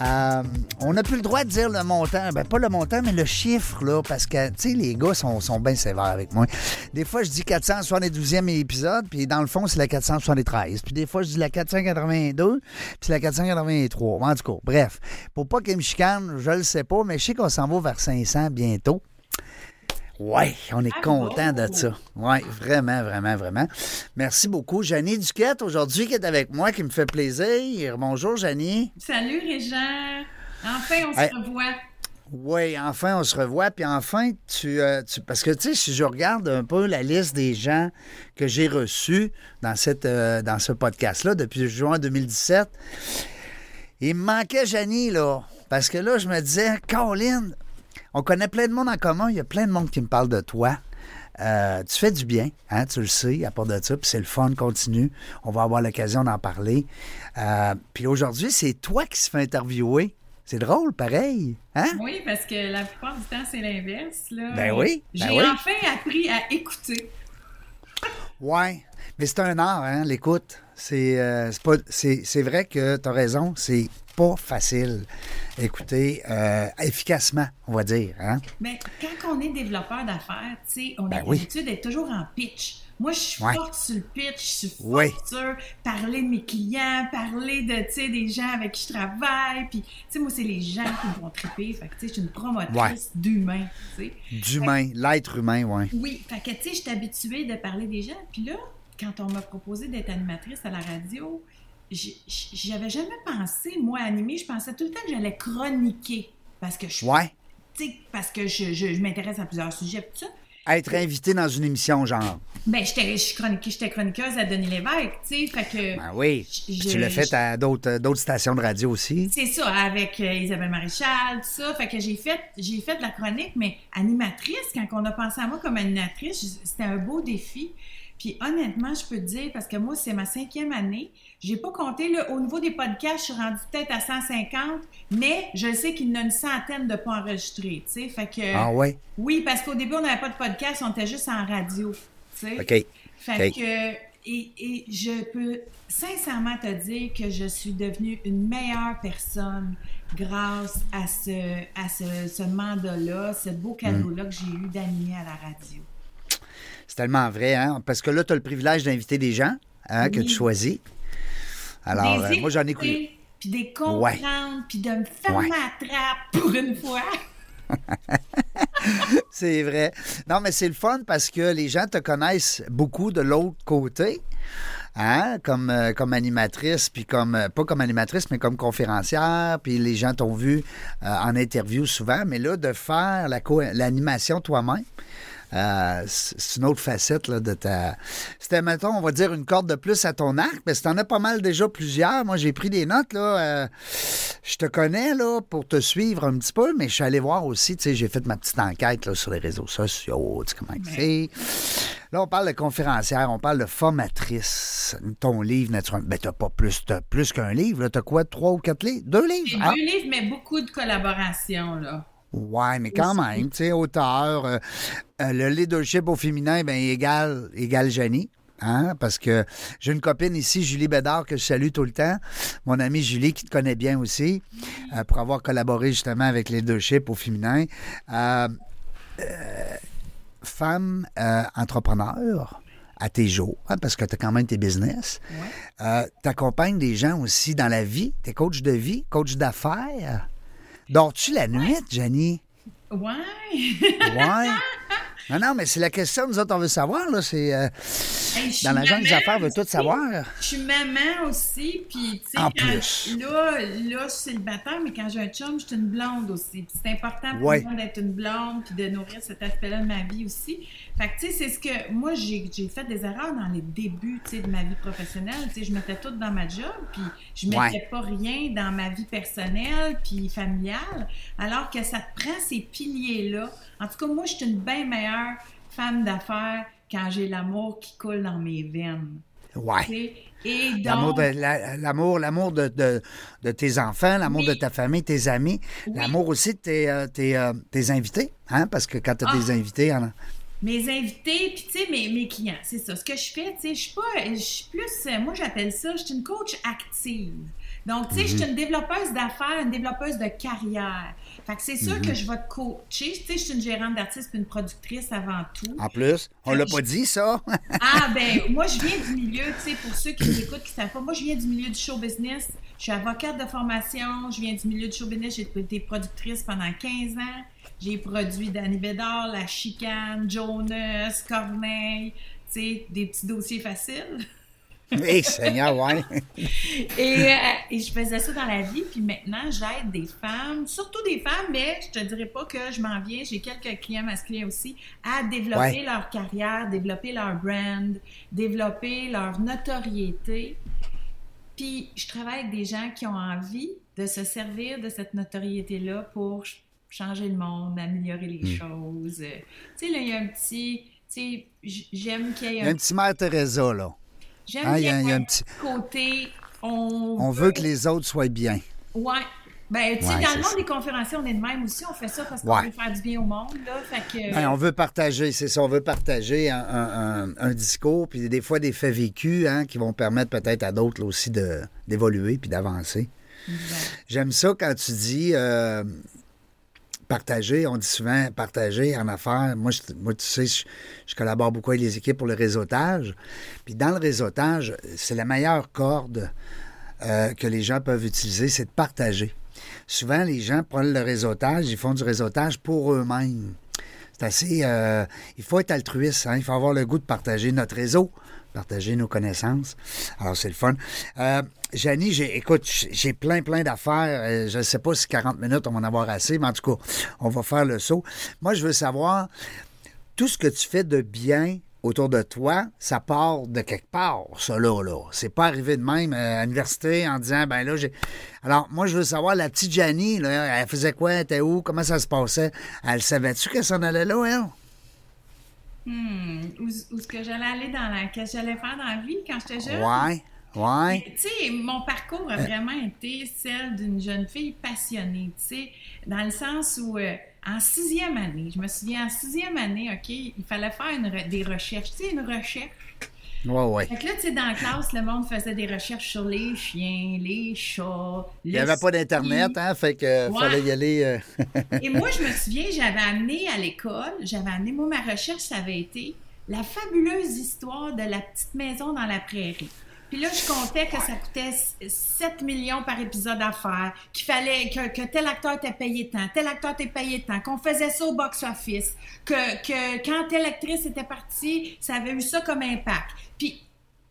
Euh, on n'a plus le droit de dire le montant. Ben, pas le montant, mais le chiffre, là, parce que, tu sais, les gars sont, sont bien sévères avec moi. Des fois, je dis 472e épisode, puis dans le fond, c'est la 473. Puis des fois, je dis la 482, puis la 483. En tout cas, bref. Pour pas qu'ils me chicanent, je le sais pas, mais je sais qu'on s'en va vers 500 bientôt. Oui, on est content de ça. Oui, vraiment, vraiment, vraiment. Merci beaucoup. Janie Duquette, aujourd'hui, qui est avec moi, qui me fait plaisir. Bonjour, Janie. Salut, Régent. Enfin, on se revoit. Oui, enfin, on se revoit. Puis enfin, tu, euh, tu parce que, tu sais, si je regarde un peu la liste des gens que j'ai reçus dans, cette, euh, dans ce podcast-là depuis juin 2017, il me manquait Janie, là. Parce que là, je me disais, Caroline, on connaît plein de monde en commun. Il y a plein de monde qui me parle de toi. Euh, tu fais du bien, hein, tu le sais, à part de ça, puis c'est le fun, continue. On va avoir l'occasion d'en parler. Euh, puis aujourd'hui, c'est toi qui se fais interviewer. C'est drôle, pareil. Hein? Oui, parce que la plupart du temps, c'est l'inverse. Ben oui. Ben J'ai enfin appris à écouter. Oui, mais c'est un art, hein, l'écoute. C'est euh, vrai que tu as raison, c'est pas facile. Écoutez, euh, efficacement, on va dire. Hein? Mais quand on est développeur d'affaires, on ben a oui. l'habitude d'être toujours en pitch. Moi, je suis Ouais. forte sur le pitch, je suis forte sur parler de mes clients, parler de, des gens avec qui je travaille. Puis, moi, c'est les gens qui me font triper. Fait que, je suis une promotrice Ouais. sais. D'humain, l'être humain, oui. Oui, fait que, tu sais, je suis habituée de parler des gens. Puis là, quand on m'a proposé d'être animatrice à la radio, j- j- j'avais jamais pensé, moi, animer. Je pensais tout le temps que j'allais chroniquer. Parce que je, Ouais. parce que je, je- je m'intéresse à plusieurs sujets, tout ça. Être invité dans une émission, genre. Ben, j'étais chroniqueuse, j'étais chroniqueuse à Denis Lévesque, tu sais, fait que... Ben oui. Je- tu l'as fait à d'autres stations de radio aussi. C'est ça, avec euh, Isabelle Maréchal, tout ça. Fait que j'ai fait, fait de la chronique, mais animatrice, quand on a pensé à moi comme animatrice, c'était un beau défi. Puis honnêtement, je peux te dire, parce que moi, c'est ma cinquième année, j'ai pas compté, là, au niveau des podcasts, je suis rendue peut-être à 150, mais je sais qu'il y en a une centaine de pas enregistrés, tu sais. Fait que... Ah ouais? Oui, parce qu'au début, on n'avait pas de podcast, on était juste en radio, tu sais. OK. Fait que, et, et je peux sincèrement te dire que je suis devenue une meilleure personne grâce à ce, à ce, ce mandat-là, ce beau cadeau-là que j'ai eu d'animer à la radio. C'est tellement vrai, hein? Parce que là, tu as le privilège d'inviter des gens hein, que tu choisis. Alors, euh, moi, j'en ai écouté. Puis des comprendre, puis de me fermer Ouais. la trappe pour une fois. C'est vrai. Non, mais c'est le fun parce que les gens te connaissent beaucoup de l'autre côté. Hein, comme, euh, comme animatrice, puis comme, euh, pas comme animatrice, mais comme conférencière, puis les gens t'ont vu euh, en interview souvent, mais là, de faire la l'animation toi-même, euh, c'est une autre facette là, de ta. C'était, mettons, on va dire une corde de plus à ton arc, mais si t'en as pas mal déjà plusieurs. Moi, j'ai pris des notes, là. euh, je te connais, là, pour te suivre un petit peu, mais je suis allé voir aussi, tu sais, j'ai fait ma petite enquête, là, sur les réseaux sociaux, tu sais comment c'est. Là, on parle de conférencière, on parle de formatrice. Ton livre, naturellement. Ben, t'as pas plus, t'as plus qu'un livre, là. T'as quoi, trois ou quatre livres? Deux livres? Ah. deux livres, mais beaucoup de collaborations, là. Ouais, mais quand Aussi. même, tu sais, auteur, euh, euh, le leadership au féminin, ben égal, égal Jenny. Hein? Parce que j'ai une copine ici, Julie Bédard, que je salue tout le temps. Mon amie Julie, qui te connaît bien aussi, euh, pour avoir collaboré justement avec leadership au féminin. Femme entrepreneur à tes jours, hein, parce que tu as quand même tes business. Ouais. tu accompagnes des gens aussi dans la vie. Tu es coach de vie, coach d'affaires. Dors-tu la nuit, Jenny? Ouais. Ouais. Non, non, mais c'est la question, nous autres, on veut savoir. Là, c'est, euh, Hey, dans l'agence des maman affaires, on veut tout savoir. Je suis maman aussi, puis tu sais, là, là, je suis célibataire, mais quand j'ai un chum, je suis une blonde aussi. Puis c'est important pour Ouais. moi d'être une blonde, puis de nourrir cet aspect-là de ma vie aussi. Fait que, tu sais, c'est ce que... Moi, j'ai fait des erreurs dans les débuts, tu sais, de ma vie professionnelle. Tu sais, je mettais tout dans ma job, puis je mettais Ouais. pas rien dans ma vie personnelle, puis familiale, alors que ça te prend ces piliers-là. En tout cas, moi, je suis une bien meilleure femme d'affaires quand j'ai l'amour qui coule dans mes veines. Ouais. Et donc, L'amour l'amour, de, de- de tes enfants, l'amour Oui. de ta famille, tes amis, Oui. l'amour aussi de tes, euh, tes, euh, tes invités, hein? parce que quand tu as Ah. des invités, hein, mes invités, puis tu sais, mes, mes clients, c'est ça. Ce que je fais, tu sais, je suis pas, je suis plus, euh, moi j'appelle ça, je suis une coach active. Donc, tu sais, je Mhm. suis une développeuse d'affaires, une développeuse de carrière. Fait que c'est sûr Mhm. que je vais te coacher. Tu sais, je suis une gérante d'artiste puis une productrice avant tout. en plus, on l'a pas dit, ça. Ah, ben, moi, je viens du milieu, tu sais, pour ceux qui nous écoutent, qui ne savent pas, moi, je viens du milieu du show business. Je suis avocate de formation, je viens du milieu du show business. J'ai été productrice pendant 15 ans. J'ai produit Danny Bédard, La Chicane, Jonas, Corneille, tu sais, des petits dossiers faciles. Hé, Seigneur, ouais. Et, euh, et je faisais ça dans la vie, puis maintenant, j'aide des femmes, surtout des femmes, mais je te dirais pas que je m'en viens, j'ai quelques clients masculins aussi, à développer Ouais. leur carrière, développer leur brand, développer leur notoriété. Puis je travaille avec des gens qui ont envie de se servir de cette notoriété-là pour ch- changer le monde, améliorer les Hmm. choses. Tu sais, là, il y a un petit... Tu sais, j'aime qu'il y ait Il y a un un petit mère Teresa, là. J'aime Hein, il y a- bien y a un petit- côté. On, On veut que les autres soient bien. Ouais. Ben, tu sais, Ouais, dans le monde des conférenciers, on est de même aussi. On fait ça parce qu'on Ouais. veut faire du bien au monde, là. Fait que. Ben, on veut partager, c'est ça, on veut partager un, un- discours, puis des fois des faits vécus hein, qui vont permettre peut-être à d'autres aussi de- d'évoluer puis d'avancer. J'aime ça quand tu dis euh, partager. On dit souvent partager en affaires. Moi, moi tu sais, je, je collabore beaucoup avec les équipes pour le réseautage. Puis dans le réseautage, c'est la meilleure corde euh, que les gens peuvent utiliser, c'est de partager. Souvent, les gens prennent le réseautage, ils font du réseautage pour eux-mêmes. C'est assez. euh, il faut être altruiste, hein, il faut avoir le goût de partager notre réseau, partager nos connaissances. Alors, c'est le fun. Euh, Janie, écoute, j'ai j'ai plein, plein d'affaires. Euh, Je ne sais pas si 40 minutes, on va en avoir assez, mais en tout cas, on va faire le saut. Moi, je veux savoir, tout ce que tu fais de bien autour de toi, ça part de quelque part, ça là, là. C'est pas arrivé de même euh, à l'université en disant, ben là, j'ai... Alors, moi, je veux savoir, la petite Janie, là, elle faisait quoi, elle était où, comment ça se passait? Elle savait-tu qu'elle s'en allait là, elle? Hmm, Où, où est-ce que j'allais aller dans la. Qu'est-ce que j'allais faire dans la vie quand j'étais jeune? Ouais, ouais. Tu sais, mon parcours a vraiment été celle d'une jeune fille passionnée, tu sais, dans le sens où, euh, en sixième année, je me souviens, en sixième année, OK, il fallait faire une re- des recherches, tu sais, une recherche. Ouais, ouais. Fait que là, tu sais, dans la classe, le monde faisait des recherches sur les chiens, les chats, Il n'y avait pas d'Internet, hein, fait que Ouais. fallait y aller. euh, Et moi, je me souviens, j'avais amené à l'école, j'avais amené, moi, ma recherche, ça avait été la fabuleuse histoire de la petite maison dans la prairie. Puis là, je comptais que ça coûtait 7 millions par épisode à faire, qu'il fallait que, que tel acteur était payé tant, tel acteur était payé tant, qu'on faisait ça au box-office, que, que quand telle actrice était partie, ça avait eu ça comme impact. Puis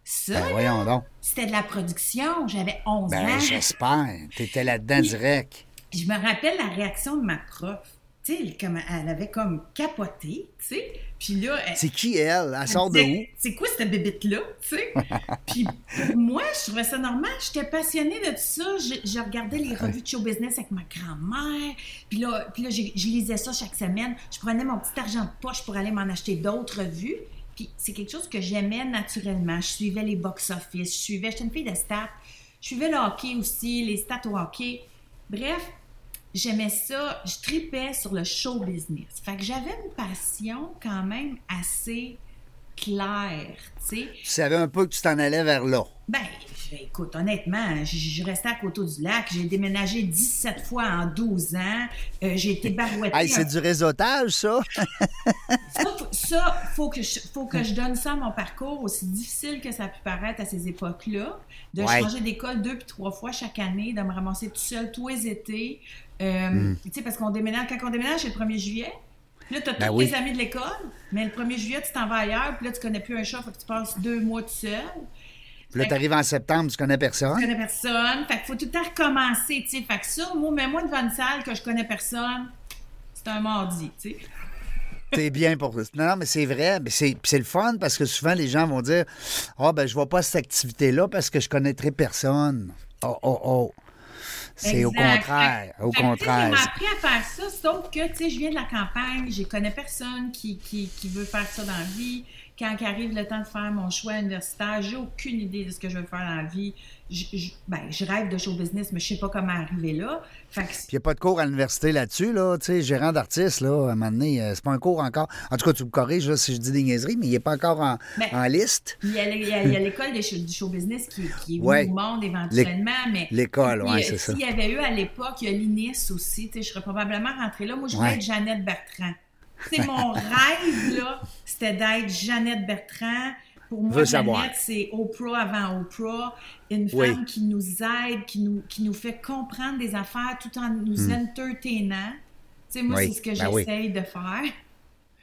ça, ben, c'était de la production. J'avais 11 Ben, ans. j'espère. T'étais là-dedans direct. Puis je me rappelle la réaction de ma prof. Sais, elle, comme- elle avait comme capoté, tu sais. Puis là, elle, C'est qui, elle? Elle elle sort de où? C'est quoi cette bébite-là, tu sais? Puis moi, je trouvais ça normal. J'étais passionnée de tout ça. Je, je regardais les revues de show business avec ma grand-mère. Puis là, puis là je lisais ça chaque semaine. Je prenais mon petit argent de poche pour aller m'en acheter d'autres revues. Puis c'est quelque chose que j'aimais naturellement. Je suivais les box-office. Je suivais, j'étais une fille de stats. Je suivais le hockey aussi, les stats au hockey. Bref, j'aimais ça. Je tripais sur le show business. Fait que j'avais une passion quand même assez claire, tu sais. Tu savais un peu que tu t'en allais vers là. Ben, écoute, honnêtement, je, je restais à Coteau du Lac. J'ai déménagé 17 fois en 12 ans. Euh, j'ai été barouettée. Hey, c'est du réseautage, ça? Ça, ça, faut que je, faut que je donne ça à mon parcours, aussi difficile que ça a pu paraître à ces époques-là, de Ouais. changer d'école deux puis trois fois chaque année, de me ramasser tout seul tous les étés. Euh, Hmm. Tu sais, parce qu'on déménage, quand on déménage, c'est le 1er juillet. Là, tu as Ben tous oui. tes amis de l'école, mais le 1er juillet, tu t'en vas ailleurs, puis là, tu connais plus un chat, faut que tu passes deux mois tout seul. Puis là, Fait- t'arrives en septembre, tu connais Tu personne. connais personne. Fait qu'il faut tout le temps recommencer, tu sais. Fait que ça, moi, mets-moi devant une salle que je connais personne, c'est un mardi, tu sais. T'es bien pour ça. Non, mais c'est vrai. Mais c'est, c'est le fun parce que souvent, les gens vont dire Ah, ben, je vois pas cette activité-là parce que je connaîtrai personne. Oh, oh, oh. C'est au contraire. Au fait contraire. J'ai appris à faire ça, sauf que, tu sais, je viens de la campagne, je connais personne qui, qui, qui veut faire ça dans la vie. Quand arrive le temps de faire mon choix universitaire, j'ai aucune idée de ce que je veux faire dans la vie. Je, je- ben, je rêve de show business, mais je sais pas comment arriver là. Fait que Puis il n'y a pas de cours à l'université là-dessus, là. Tu sais, gérant d'artiste, là, à un moment donné, euh, c'est pas un cours encore. En tout cas, tu me corriges là, si je dis des niaiseries, mais il n'est pas encore en, Mais- en liste. Il y a, l'école du show business qui, qui est Ouais. au monde éventuellement, mais l'école, euh, c'est ça. S'il y avait eu à l'époque, il y a l'INIS aussi, tu sais, je serais probablement rentrée là. Moi, je voulais être Jeannette Bertrand. C'est mon rêve, là, c'était d'être Jeannette Bertrand. Pour moi. Jeannette, c'est Oprah avant Oprah, une Oui. femme qui nous aide, qui nous, qui nous fait comprendre des affaires tout en nous entertainant. Tu sais, moi, Hmm. Oui, c'est ce que ben oui. j'essaye de faire.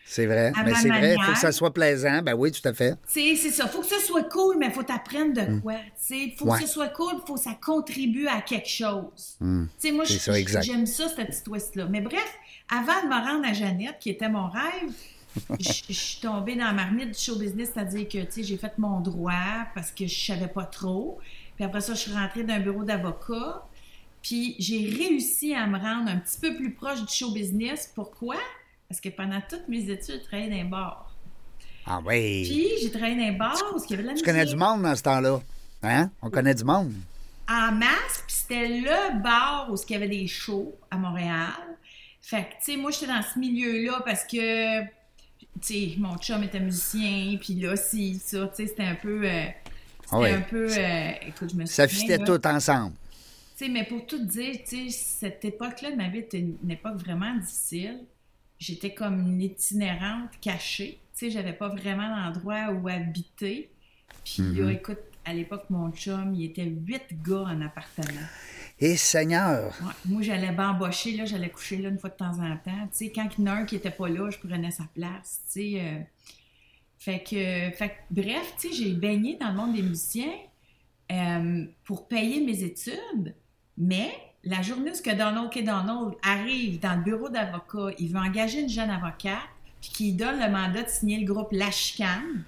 C'est vrai. à Mais ma c'est vrai, il faut que ça soit plaisant. Ben oui, tout à fait. C'est ça. Faut que ça soit cool, mais faut t'apprendre de quoi. Tu sais, faut Hmm. Ouais. que ce soit cool, faut que ça contribue à quelque chose. Tu sais, moi, Hmm. C'est je- ça, exact. j'aime ça, cette petite twist-là. Mais bref, avant de me rendre à Jeannette, qui était mon rêve, je je suis tombée dans la marmite du show business, c'est-à-dire que, j'ai fait mon droit parce que je savais pas trop. Puis après ça, je suis rentrée dans un bureau d'avocat. Puis j'ai réussi à me rendre un petit peu plus proche du show business. Pourquoi? Parce que pendant toutes mes études, je travaillais dans un bar. Ah oui. Puis j'ai travaillé dans un bar où il y avait de la tu connais musique du monde dans ce temps-là. Hein? On connaît du monde. en masse, puis c'était le bar où il y avait des shows à Montréal. Fait que, tu sais, moi, j'étais dans ce milieu-là parce que, tu sais, mon chum était musicien, puis là, si, ça, tu sais, c'était un peu... euh, c'était Ah ouais. un peu... euh, écoute, je me Ça souviens, fitait là. tout ensemble. Tu sais, mais pour tout dire, tu sais, cette époque-là de ma vie était une, une époque vraiment difficile. J'étais comme une itinérante cachée. Tu sais, j'avais pas vraiment d'endroit où habiter. Puis là, écoute, à l'époque, mon chum, il était huit gars en appartement. Et Seigneur, Ouais, Moi, j'allais bambocher, là, j'allais coucher là une fois de temps en temps. Tu sais, quand il y en a un qui était pas là, je prenais sa place, tu sais. euh. Fait que, fait que, bref, tu sais, j'ai baigné dans le monde des musiciens euh, pour payer mes études, mais la journée où ce que Donald K. Donald arrive dans le bureau d'avocat, il veut engager une jeune avocate, puis qu'il donne le mandat de signer le groupe La Chicane,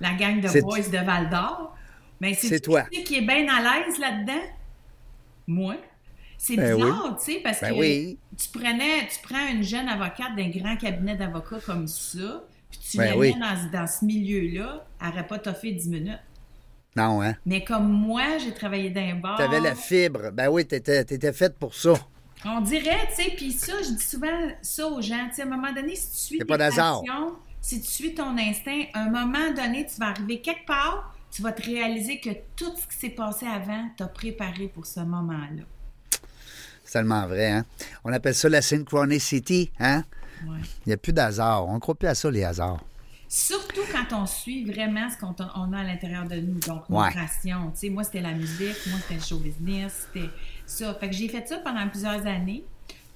la gang de boys de Val d'Or. Ben, C'est toi. Qui qui est bien à l'aise là-dedans? Moi. C'est Ben bizarre, tu sais, parce Ben que oui. tu prenais, tu prends une jeune avocate d'un grand cabinet d'avocats comme ça, puis tu Ben la oui. mets dans, dans ce milieu-là, elle n'aurait pas toffé 10 minutes. non, hein? Mais comme moi, j'ai travaillé dans un bar. Tu avais la fibre. Ben oui, t'étais étais faite pour ça. On dirait, tu sais, puis ça, je dis souvent ça aux gens, tu sais, à un moment donné, si tu suis tes pas passions, si tu suis ton instinct, à un moment donné, tu vas arriver quelque part, tu vas te réaliser que tout ce qui s'est passé avant t'a préparé pour ce moment-là. C'est tellement vrai, hein? On appelle ça la synchronicity, hein? Ouais. Il n'y a plus d'hasard. On ne croit plus à ça, les hasards. Surtout quand on suit vraiment ce qu'on a- on a à l'intérieur de nous, donc Ouais. passions. Tu sais, moi, c'était la musique, moi, c'était le show business, c'était ça. Fait que j'ai fait ça pendant plusieurs années,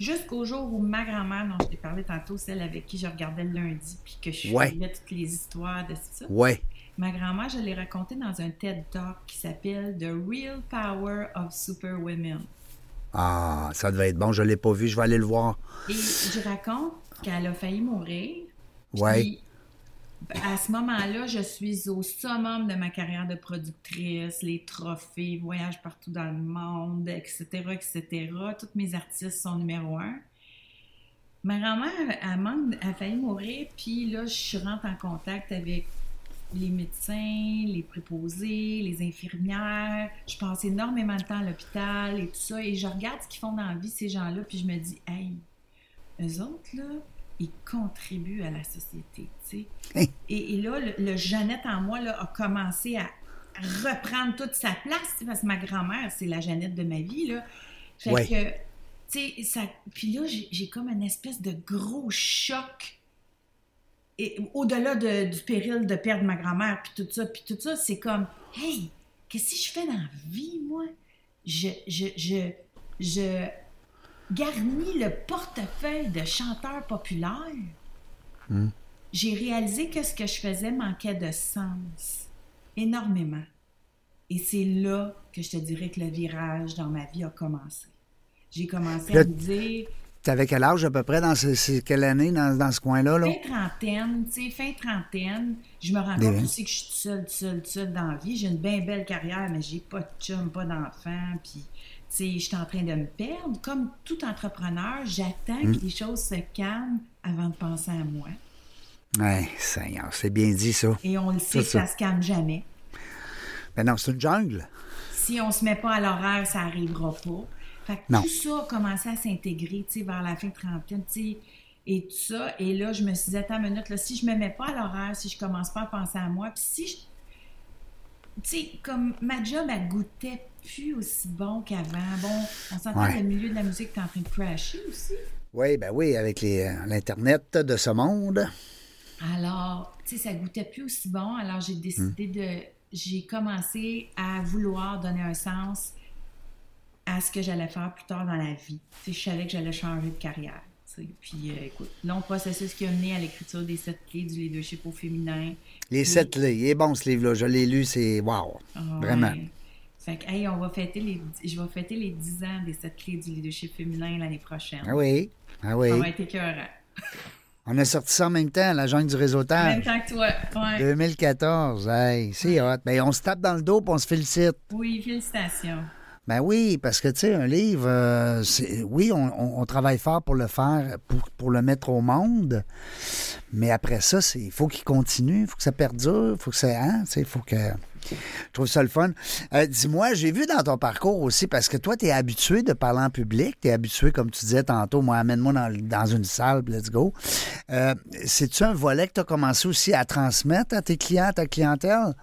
jusqu'au jour où ma grand-mère, dont je t'ai parlé tantôt, celle avec qui je regardais le lundi, puis que je suivais toutes les histoires de ça. Ouais. Ma grand-mère, je l'ai raconté dans un TED Talk qui s'appelle The Real Power of Super Women. Ah, ça devait être bon. Je ne l'ai pas vu. Je vais aller le voir. Et je raconte qu'elle a failli mourir. Puis, à ce moment-là, je suis au summum de ma carrière de productrice, les trophées, voyages partout dans le monde, etc., etc. Tous mes artistes sont numéro un. Ma grand-mère, elle, elle a failli mourir, puis là, je rentre en contact avec les médecins, les préposés, les infirmières. Je passe énormément de temps à l'hôpital et tout ça, et je regarde ce qu'ils font dans la vie, ces gens-là, puis je me dis, hey, eux autres, là, ils contribuent à la société, tu sais. Et, et là, le, le Jeannette en moi, là, a commencé à reprendre toute sa place, parce que ma grand-mère, c'est la Jeannette de ma vie, là. Fait Ouais. que, tu sais, ça... Puis là, j'ai j'ai comme une espèce de gros choc. Et au-delà de- du péril de perdre ma grand-mère, puis tout ça, puis tout ça, c'est comme, hey, qu'est-ce que je fais dans la vie, moi? Je, je, je, je garnis le portefeuille de chanteur populaire. j'ai réalisé que ce que je faisais manquait de sens. Énormément. Et c'est là que je te dirais que le virage dans ma vie a commencé. J'ai commencé à me dire, T'avais quel âge à peu près dans ce, quelle année dans, dans ce coin-là? Là? fin trentaine, tu sais, fin trentaine, je me rends compte aussi que je suis toute seule, toute seule, toute seule dans la vie. J'ai une bien belle carrière, mais j'ai pas de chum, pas d'enfant, puis, tu sais, je suis en train de me perdre. Comme tout entrepreneur, j'attends Mm. que les choses se calment avant de penser à moi. Ouais, Seigneur, c'est bien dit ça. Et on le sait que ça. ça se calme jamais. Ben non, c'est une jungle. Si on se met pas à l'horaire, ça arrivera pas. Fait que Non. tout ça a commencé à s'intégrer, tu sais, vers la fin de trentaine, tu sais, et tout ça. Et là, je me suis dit, attends une minute, là, si je me mets pas à l'horaire, si je commence pas à penser à moi, puis si je... Tu sais, comme ma job, elle goûtait plus aussi bon qu'avant. Bon, on s'entend Ouais. que le milieu de la musique est en train de crasher aussi. Oui, ben oui, avec euh, l'Internet de ce monde. Alors, tu sais, ça goûtait plus aussi bon. Alors, j'ai décidé de. J'ai commencé à vouloir donner un sens à ce que j'allais faire plus tard dans la vie. Je savais que j'allais changer de carrière. Puis, euh, écoute, long processus qui a mené à l'écriture des sept clés du leadership au féminin. Les sept clés. Il est bon, ce livre-là. Je l'ai lu, c'est wow. Ah, Vraiment. ouais. Fait que, hey, on va fêter les, je vais fêter les 10 ans des sept clés du leadership féminin l'année prochaine. Ah oui. Ah oui. Ça va être écœurant. On a sorti ça en même temps, la jungle du En réseautage. même temps que toi. Ouais. 2014. Hey, c'est hot. Ben, on se tape dans le dos puis on se félicite. Oui, félicitations. Ben oui, parce que, tu sais, un livre, euh, oui, on, travaille fort pour le faire, pour, le mettre au monde, mais après ça, il faut qu'il continue, il faut que ça perdure, il faut que ça, hein, il faut que... Je trouve ça le fun. Euh, Dis-moi, j'ai vu dans ton parcours aussi, parce que toi, tu es habitué de parler en public, tu es habitué, comme tu disais tantôt, moi, amène-moi dans, une salle, let's go. Euh, C'est-tu un volet que tu as commencé aussi à transmettre à tes clients, à ta clientèle,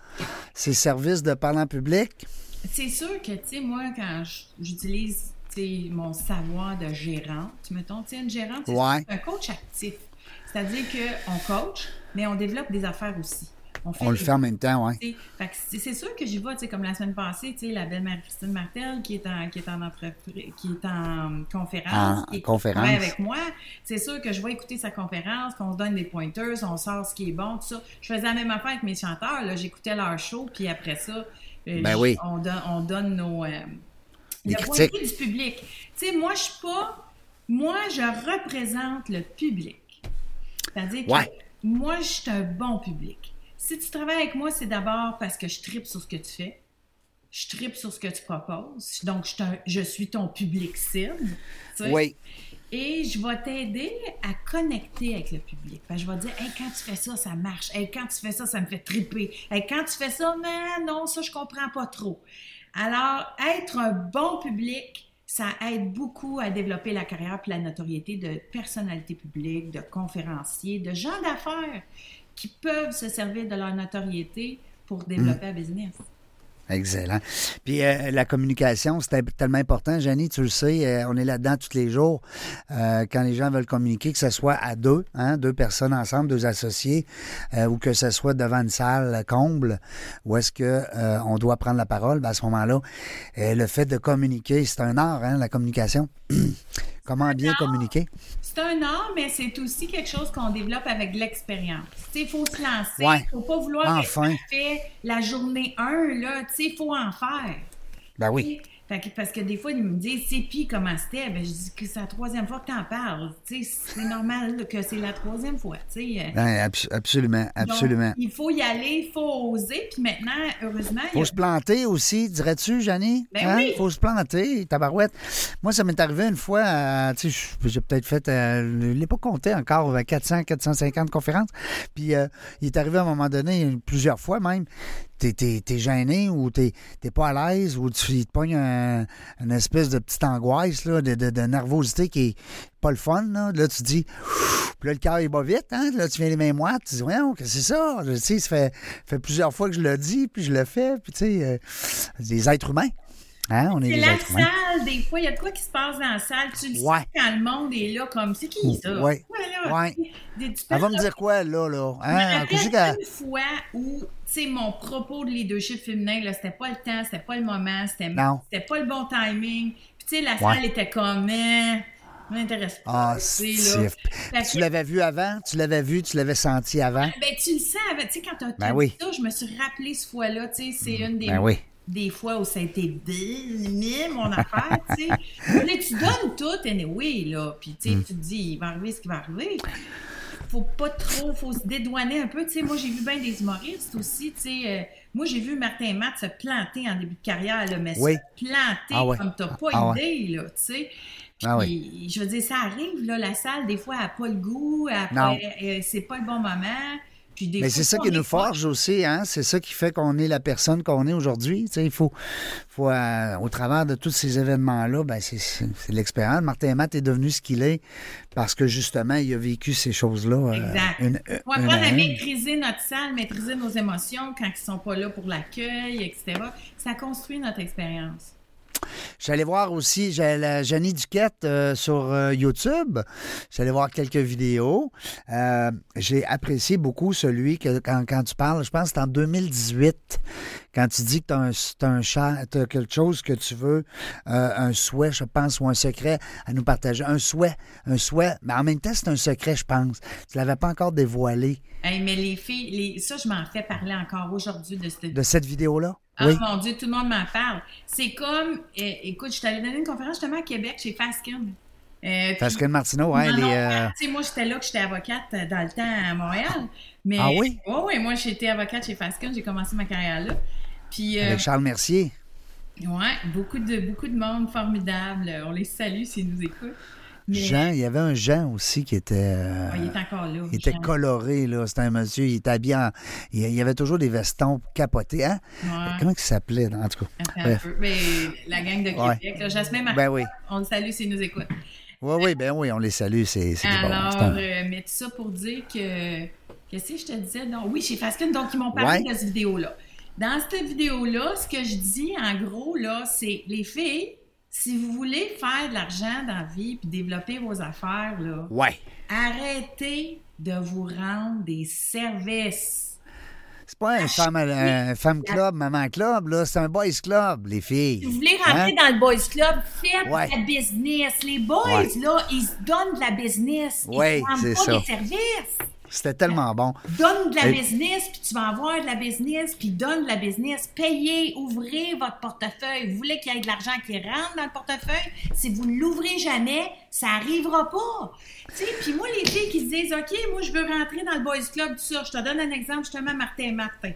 ces services de parler en public? C'est sûr que, tu sais, moi, quand j'utilise mon savoir de gérante, mettons, tu sais, une gérante, c'est Ouais. un coach actif. C'est-à-dire qu'on coach, mais on développe des affaires aussi. fait On le fait en même temps, oui. c'est sûr que j'y vais, tu sais, comme la semaine passée, tu sais, la belle Marie-Christine Martel qui est en, qui est en qui est en conférence, En qui conférence. avec moi. C'est sûr que je vais écouter sa conférence, qu'on se donne des pointers, on sort ce qui est bon, tout ça. Je faisais la même affaire avec mes chanteurs, là, j'écoutais leur show, puis après ça, Ben oui. on, donne, on donne nos... euh, le point critiques. de vue du public. Tu sais, moi, je suis pas... Moi, je représente le public. C'est-à-dire que moi, je suis un bon public. Si tu travailles avec moi, c'est d'abord parce que je tripe sur ce que tu fais. Je tripe sur ce que tu proposes. Donc, je, je suis ton public cible. Oui. Et je vais t'aider à connecter avec le public. Fait que je vais te dire, hey, quand tu fais ça, ça marche. Hey, quand tu fais ça, ça me fait triper. Hey, quand tu fais ça, mais non, ça, je comprends pas trop. Alors, être un bon public, ça aide beaucoup à développer la carrière et la notoriété de personnalités publiques, de conférenciers, de gens d'affaires qui peuvent se servir de leur notoriété pour développer un business. Excellent. Puis euh, la communication, c'est tellement important. Janie, tu le sais, euh, on est là-dedans tous les jours. Euh, quand les gens veulent communiquer, que ce soit à deux, hein, deux personnes ensemble, deux associés, ou que ce soit devant une salle comble, où est-ce que on doit prendre la parole, ben, à ce moment-là, le fait de communiquer, c'est un art, hein, la communication. Comment bien communiquer? C'est un art, mais c'est aussi quelque chose qu'on développe avec l'expérience. Il faut se lancer. Il Ouais. faut pas vouloir Enfin. fait la journée 1, là. Tu sais, il faut en faire. Ben oui. Fait que- parce que des fois, ils me disent, c'est puis comment c'était? Ben, je dis que c'est la troisième fois que tu en parles. C'est normal que c'est la troisième fois. Tu sais. Ben, abs- absolument, absolument. Donc, il faut y aller, il faut oser. Puis maintenant, heureusement, Faut a- se planter aussi, dirais-tu, Janie? Ben Hein? oui. Faut se planter, tabarouette. Moi, ça m'est arrivé une fois, euh, tu sais, j'ai peut-être fait, euh, je l'ai pas compté encore, euh, 400, 450 conférences. Puis, euh, il est arrivé à un moment donné, plusieurs fois même, t'es, gêné ou t'es, pas à l'aise ou tu te pognes un- une espèce de petite angoisse, là, de, de- nervosité qui est pas le fun, là. Là, tu dis, puis là, le cœur, il va vite, hein. Là, tu viens les mains moites, tu dis, ouais, c'est ça? Tu sais, ça fait, fait plusieurs fois que je le dis, puis je le fais, puis tu sais, euh, des êtres humains. Hein, on est la salle, des fois, il y a de quoi qui se passe dans la salle. Tu le Ouais. sais quand le monde est là, comme c'est qui ça? Ouais. là, Ouais. tu Elle va me dire quoi, là, là? Je me Hein? rappelle qu'à- une fois où, tu sais, mon propos de leadership féminin, là, c'était pas le temps, c'était pas le moment, c'était pas le bon timing. Puis, tu sais, la Ouais. salle était comme, eh, m'intéresse pas. Ah, là. Tu l'avais vu avant? Tu l'avais vu? Tu l'avais senti avant? Ben, tu le sens, tu sais, quand t'as Ben t'as oui. ça, je me suis rappelé ce fois-là, tu sais, c'est une des, Ben oui. Des fois où ça a été bien, mon affaire, tu sais. Tu donnes tout, anyway, là, puis tu sais, Mm. tu te dis, il va arriver ce qui va arriver. Faut pas trop, faut se dédouaner un peu, tu sais. Moi, j'ai vu bien des humoristes aussi, tu sais. euh, moi, j'ai vu Martin Matt se planter en début de carrière, là, mais Oui. se planter Ah ouais. comme t'as pas Ah ouais. idée, là, tu sais. Ah je veux dire, ça arrive, là, la salle, des fois, elle n'a pas le goût, elle euh, c'est pas le bon moment. Mais c'est ça qui nous forge aussi, hein? C'est ça qui fait qu'on est la personne qu'on est aujourd'hui. Il faut, faut euh, au travers de tous ces événements-là, ben c'est, l'expérience. Martin Matt est devenu ce qu'il est parce que justement, il a vécu ces choses-là. euh, Exact. une- Faut une apprendre à à une. maîtriser notre salle, maîtriser nos émotions quand ils sont pas là pour l'accueil, etc. Ça construit notre expérience. J'allais voir aussi la Janie Duquette euh, sur euh, YouTube. J'allais voir quelques vidéos. Euh, j'ai apprécié beaucoup celui que quand, quand tu parles, je pense que c'est en 2018, quand tu dis que tu as, un, t'as un chat, t'as quelque chose que tu veux, euh, un souhait, je pense, ou un secret à nous partager. Un souhait, un souhait, mais en même temps, c'est un secret, je pense. Tu l'avais pas encore dévoilé Hey, mais les filles, les... ça, je m'en fais parler encore aujourd'hui de cette de cette vidéo-là? Ah oui. mon Dieu, tout le monde m'en parle. C'est comme, euh, écoute, je suis allée donner une conférence justement à Québec chez Faskin. Euh, Pascal Martineau, puis- hein, Non, les, non, euh, moi, j'étais là que j'étais avocate dans le temps à Montréal. Mais, Ah oui? Oui, oui, moi, j'étais avocate chez Faskin. J'ai commencé ma carrière là. Puis, euh, avec Charles Mercier. ouais, beaucoup de, beaucoup de monde formidable. On les salue s'ils nous écoutent. Mais, Jean, il y avait un Jean aussi qui était. euh, Ouais, il est encore là. Il était Jean. coloré, là. C'était un monsieur. Il était habillé en. Il y avait toujours des vestons capotés, hein? Ouais. Comment il s'appelait, en tout cas? Attends un Bref. peu. Mais la gang de Ouais. Québec, là, Jasmin Martin, Ben oui. on le salue s'ils nous écoutent. Oui, oui, ben oui, on les salue. C'est. Alors, euh, mais tout ça pour dire que. Qu'est-ce que je te disais? Non, oui, chez Faskin, donc ils m'ont parlé Ouais. de cette vidéo-là. Dans cette vidéo-là, ce que je dis, en gros, là, c'est les filles, si vous voulez faire de l'argent dans la vie puis développer vos affaires, là, Ouais. arrêtez de vous rendre des services. C'est pas un femme, un femme club, maman club, là. C'est un boys club, les filles. Si vous voulez rentrer Hein? dans le boys club, faites Ouais. de la business. Les boys, Ouais. là, ils se donnent de la business. Ils Ouais, ne c'est pas ça. des services. C'était tellement bon. Donne de la Et- business, puis tu vas avoir de la business, puis donne de la business. Payez, ouvrez votre portefeuille. Vous voulez qu'il y ait de l'argent qui rentre dans le portefeuille? Si vous ne l'ouvrez jamais, ça n'arrivera pas. Tu sais, puis moi, les filles qui se disent, OK, moi, je veux rentrer dans le Boys Club, tout ça. Je te donne un exemple, justement, Martin Martin.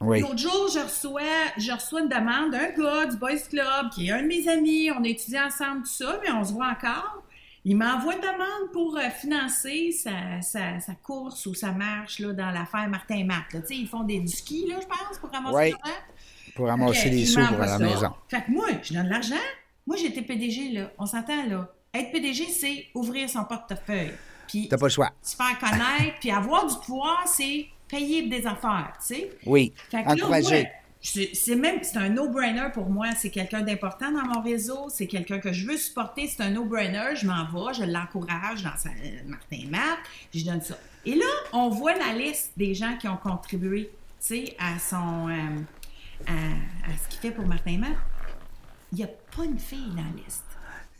Oui. L'autre jour, je reçois, je reçois une demande d'un gars du Boys Club qui est un de mes amis. On a étudié ensemble tout ça, mais on se voit encore. Il m'envoie une demande pour euh, financer sa, sa, sa course ou sa marche là, dans l'affaire Martin Matt. là. Tu sais, ils font des, du ski, là, je pense, pour ramasser l'argent. Pour ramasser il sous pour la maison. Fait que moi, je donne l'argent. Moi, j'étais PDG, là. On s'entend, là. Être PDG, c'est ouvrir son portefeuille. Puis T'as pas le choix. se faire connaître. Puis avoir du pouvoir, c'est payer des affaires, tu sais. Oui. Fait que là, Encourager. moi, c'est même c'est un no-brainer pour moi. C'est quelqu'un d'important dans mon réseau. C'est quelqu'un que je veux supporter. C'est un no-brainer. Je m'en vais, je l'encourage dans sa Martin Matt. Je donne ça. Et là, on voit la liste des gens qui ont contribué, tu sais, à son euh, à, à ce qu'il fait pour Martin Matt. Il n'y a pas une fille dans la liste.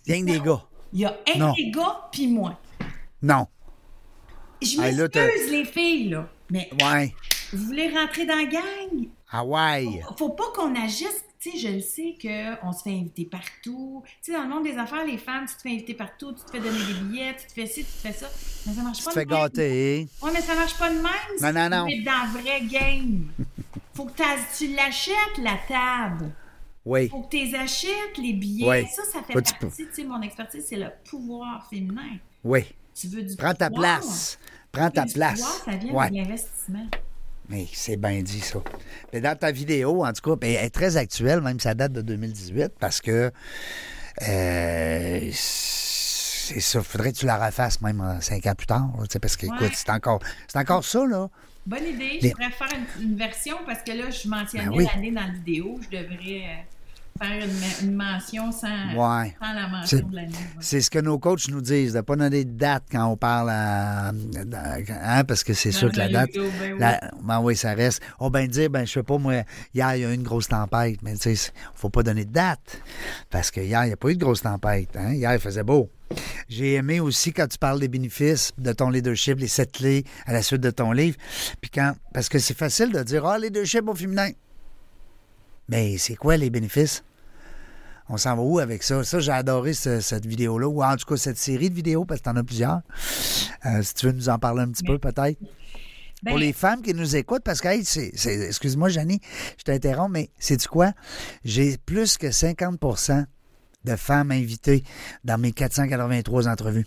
Rien que des gars. Il y a un Non. des gars puis moi. Non. Je Hey, m'excuse, les filles, là. Mais Ouais. vous voulez rentrer dans la gang? Ah ouais. faut pas qu'on agisse. Tu sais, je le sais qu'on se fait inviter partout. Tu sais, dans le monde des affaires, les femmes, tu te fais inviter partout, tu te fais donner des billets, tu te fais ci, tu te fais ça. Mais ça marche Tu pas te fais de même. gâter. Ouais, mais ça marche pas de même. Non, si non, tu non. es dans le vrai game. Faut que tu l'achètes, la table. Oui. Faut que tu les achètes, les billets. Ouais. Ça, ça fait Faut tu partie. Tu sais, mon expertise, c'est le pouvoir féminin. Oui. Tu veux du Prends ta pouvoir. place. Prends ta place. pouvoir, ça vient Ouais. de l'investissement. Mais c'est bien dit, ça. Mais dans ta vidéo, en tout cas, ben, elle est très actuelle, même ça date de 2018, parce que euh, c'est ça. Faudrait que tu la refasses même euh, cinq ans plus tard. là, parce que, Ouais. écoute, c'est encore, c'est encore ça, là. Bonne idée. Les- Je pourrais faire une, une version parce que là, je mentionnais Ben oui. l'année dans la vidéo. Je devrais euh, faire une, me- une mention sans, Ouais. sans la mention C'est- de l'année. ouais. C'est ce que nos coachs nous disent, de ne pas donner de date quand on parle à, hein, parce que c'est sûr que la date. vidéo, ben oui. la- ben oui, ça reste. On ben dire, ben je sais pas, moi, hier, il y a eu une grosse tempête, mais tu sais, faut pas donner de date. Parce que hier, il n'y a pas eu de grosse tempête. Hein? Hier, il faisait beau. j'ai aimé aussi quand tu parles des bénéfices de ton leadership, les sept clés à la suite de ton livre. Puis quand, parce que c'est facile de dire, ah, leadership au féminin. Mais c'est quoi les bénéfices? On s'en va où avec ça? Ça, j'ai adoré cette vidéo-là, ou en tout cas cette série de vidéos, parce que tu en as plusieurs. Euh, si tu veux nous en parler un petit peu, peut-être. Pour ben les femmes qui nous écoutent, parce que, c'est, excuse-moi, Janie, je t'interromps, mais c'est du quoi? J'ai plus que 50% de femmes invitées dans mes 483 entrevues.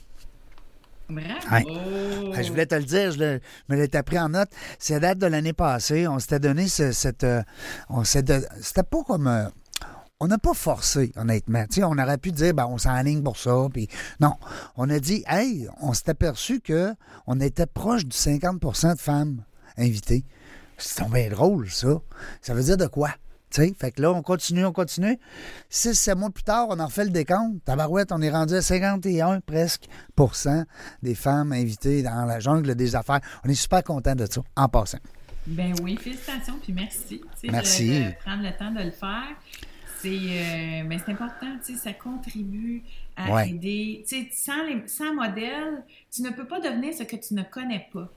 Bravo! Je voulais te le dire, je me l'étais pris en note. C'est date de l'année passée. On s'était donné cette. Euh, on C'était pas comme. Euh, on n'a pas forcé, honnêtement. on aurait pu dire, ben, on s'enligne pour ça. Puis non, on a dit, hey, on s'est aperçu qu'on était proche du 50% de femmes invitées. C'est bien drôle, ça. Ça veut dire de quoi? fait que là, on continue, on continue. Six, sept mois plus tard, on en refait le décompte. Tabarouette, on est rendu à 51 presque des femmes invitées dans la jungle des affaires. On est super content de ça, en passant. Ben oui, félicitations, puis merci. Merci. De, prendre le temps de le faire. C'est euh, ben important, ça contribue à aider. Sans, les, sans modèle, tu ne peux pas devenir ce que tu ne connais pas.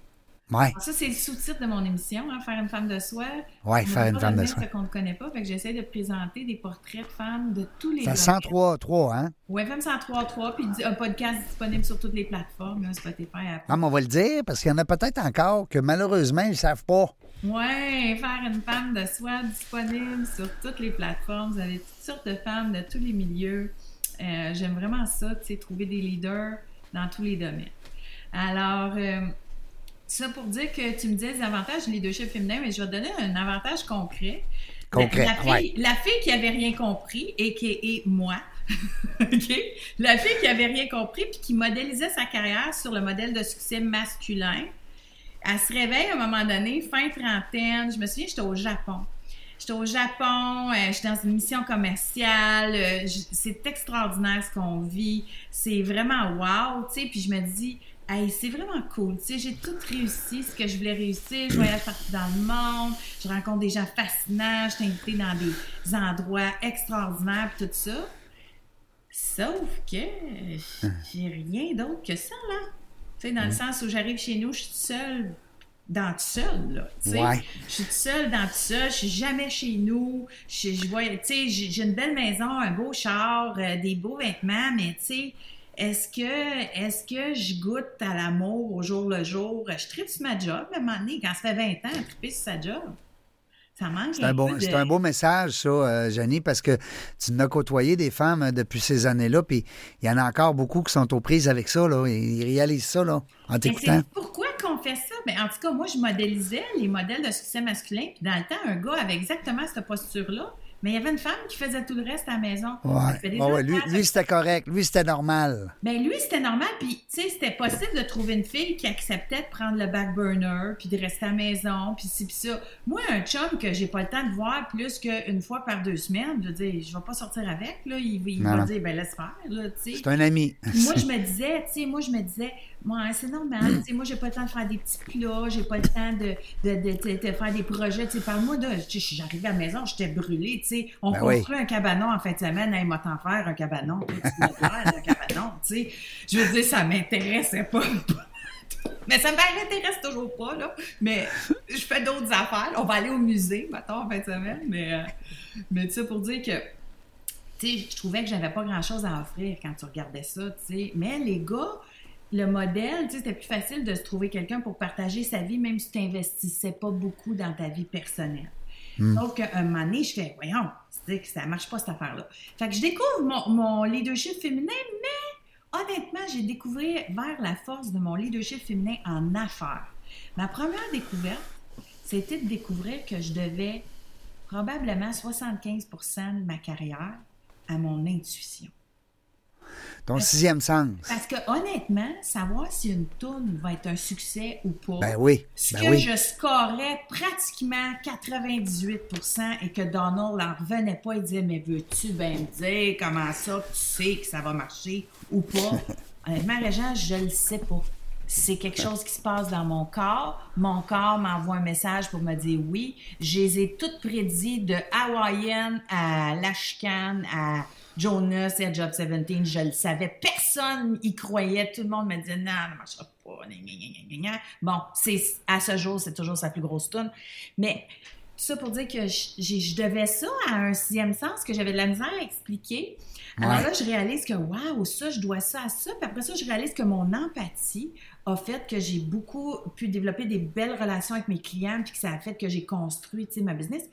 Ouais. ça, c'est le sous-titre de mon émission, hein, Faire une femme de soi. Oui, faire une femme de soi. ce qu'on ne connaît pas. Fait que j'essaie de présenter des portraits de femmes de tous les. Ça 103, 3, hein? Oui, Femme 103, 3, puis un podcast disponible sur toutes les plateformes, là, Spotify, Apple. Non, mais on va le dire, parce qu'il y en a peut-être encore que malheureusement, ils ne savent pas. Oui, Faire une femme de soi disponible sur toutes les plateformes. Vous avez toutes sortes de femmes de tous les milieux. Euh, j'aime vraiment ça, tu sais, trouver des leaders dans tous les domaines. Alors, euh, ça pour dire que tu me disais des avantages du leadership féminin, mais je vais te donner un avantage concret. Concret, la, fille, la fille qui avait rien compris et qui est moi? La fille qui avait rien compris puis qui modélisait sa carrière sur le modèle de succès masculin. Elle se réveille à un moment donné, fin trentaine. Je me souviens, j'étais au Japon. J'étais au Japon, euh, j'étais dans une mission commerciale. Euh, c'est extraordinaire ce qu'on vit. C'est vraiment wow, tu sais. Puis je me dis, Hey, c'est vraiment cool. Tu sais, j'ai tout réussi, ce que je voulais réussir. Je voyage partout dans le monde. Je rencontre des gens fascinants. Je suis invitée dans des endroits extraordinaires tout ça. Sauf que j'ai rien d'autre que ça, là. Tu sais, dans le sens où j'arrive chez nous, je suis seule dans tout seul, là. Je suis seule dans tout ça. Je suis jamais chez nous. Je, je vois, tu sais, j'ai une belle maison, un beau char, euh, des beaux vêtements, mais tu sais, est-ce que, est-ce que je goûte à l'amour au jour le jour? Je tripe sur ma job, à un moment donné, quand ça fait 20 ans, triper sur sa job. Ça manque c'est un, beau, c'est un beau message, ça, euh, parce que tu n'as côtoyé des femmes euh, depuis ces années-là, puis il y en a encore beaucoup qui sont aux prises avec ça, là, ils réalisent ça, là, en t'écoutant. Pourquoi qu'on fait ça? Mais ben, en tout cas, moi, je modélisais les modèles de succès masculin, puis dans le temps, un gars avait exactement cette posture-là. Mais il y avait une femme qui faisait tout le reste à la maison. Ouais. Lui, c'était correct. Lui, c'était normal. Ben, lui, c'était normal. Puis, tu sais, c'était possible de trouver une fille qui acceptait de prendre le back burner, puis de rester à la maison, puis ci, puis ça. Moi, un chum que j'ai pas le temps de voir plus qu'une fois par deux semaines, je veux dire, je vais pas sortir avec, là. Il, va dire, ben, laisse faire. C'est un ami. moi, je me disais, tu sais, moi, je me disais, moi, c'est normal. moi, j'ai pas le temps de faire des petits plats, j'ai pas le temps de, de, faire des projets. Parle-moi de. J'arrivais à la maison, j'étais brûlée. sais. On ben construit un cabanon en fin de semaine. Hey, m'a t'en faire un cabanon? Tu un cabanon. sais? Je veux dire, ça m'intéressait pas. Mais ça m'intéresse toujours pas, là. Mais je fais d'autres affaires. On va aller au musée, maintenant, en fin de semaine. Mais, euh, mais tu sais, pour dire que tu sais, je trouvais que j'avais pas grand-chose à offrir quand tu regardais ça, tu sais. Mais les gars, le modèle, c'était plus facile de se trouver quelqu'un pour partager sa vie, même si tu n'investissais pas beaucoup dans ta vie personnelle. Hmm. Sauf qu'à un moment donné, je fais, voyons, c'est que ça marche pas cette affaire-là. Fait que je découvre mon, mon leadership féminin, mais honnêtement, j'ai découvert vers la force de mon leadership féminin en affaires. Ma première découverte, c'était de découvrir que je devais probablement 75% de ma carrière à mon intuition. Ton sixième sens. Parce que honnêtement, savoir si une tourne va être un succès ou pas, ben oui, ce ben que je scorais pratiquement 98% et que Donald n'en revenait pas, il disait Mais veux-tu bien me dire comment ça tu sais que ça va marcher ou pas Honnêtement, Régent, je le sais pas. C'est quelque chose qui se passe dans mon corps. Mon corps m'envoie un message pour me dire oui. Je les ai toutes prédits de Hawaiian à Lashcan à Jonas et à Job 17. Je le savais. Personne y croyait. Tout le monde me disait non, ça ne marchera pas. Bon, c'est, à ce jour, c'est toujours sa plus grosse tune. Mais tout ça pour dire que je, je devais ça à un sixième sens que j'avais de la misère à expliquer. Alors là, je réalise que, waouh, ça, je dois ça à ça. Puis après ça, je réalise que mon empathie a fait que j'ai beaucoup pu développer des belles relations avec mes clients, puis que ça a fait que j'ai construit, ma business.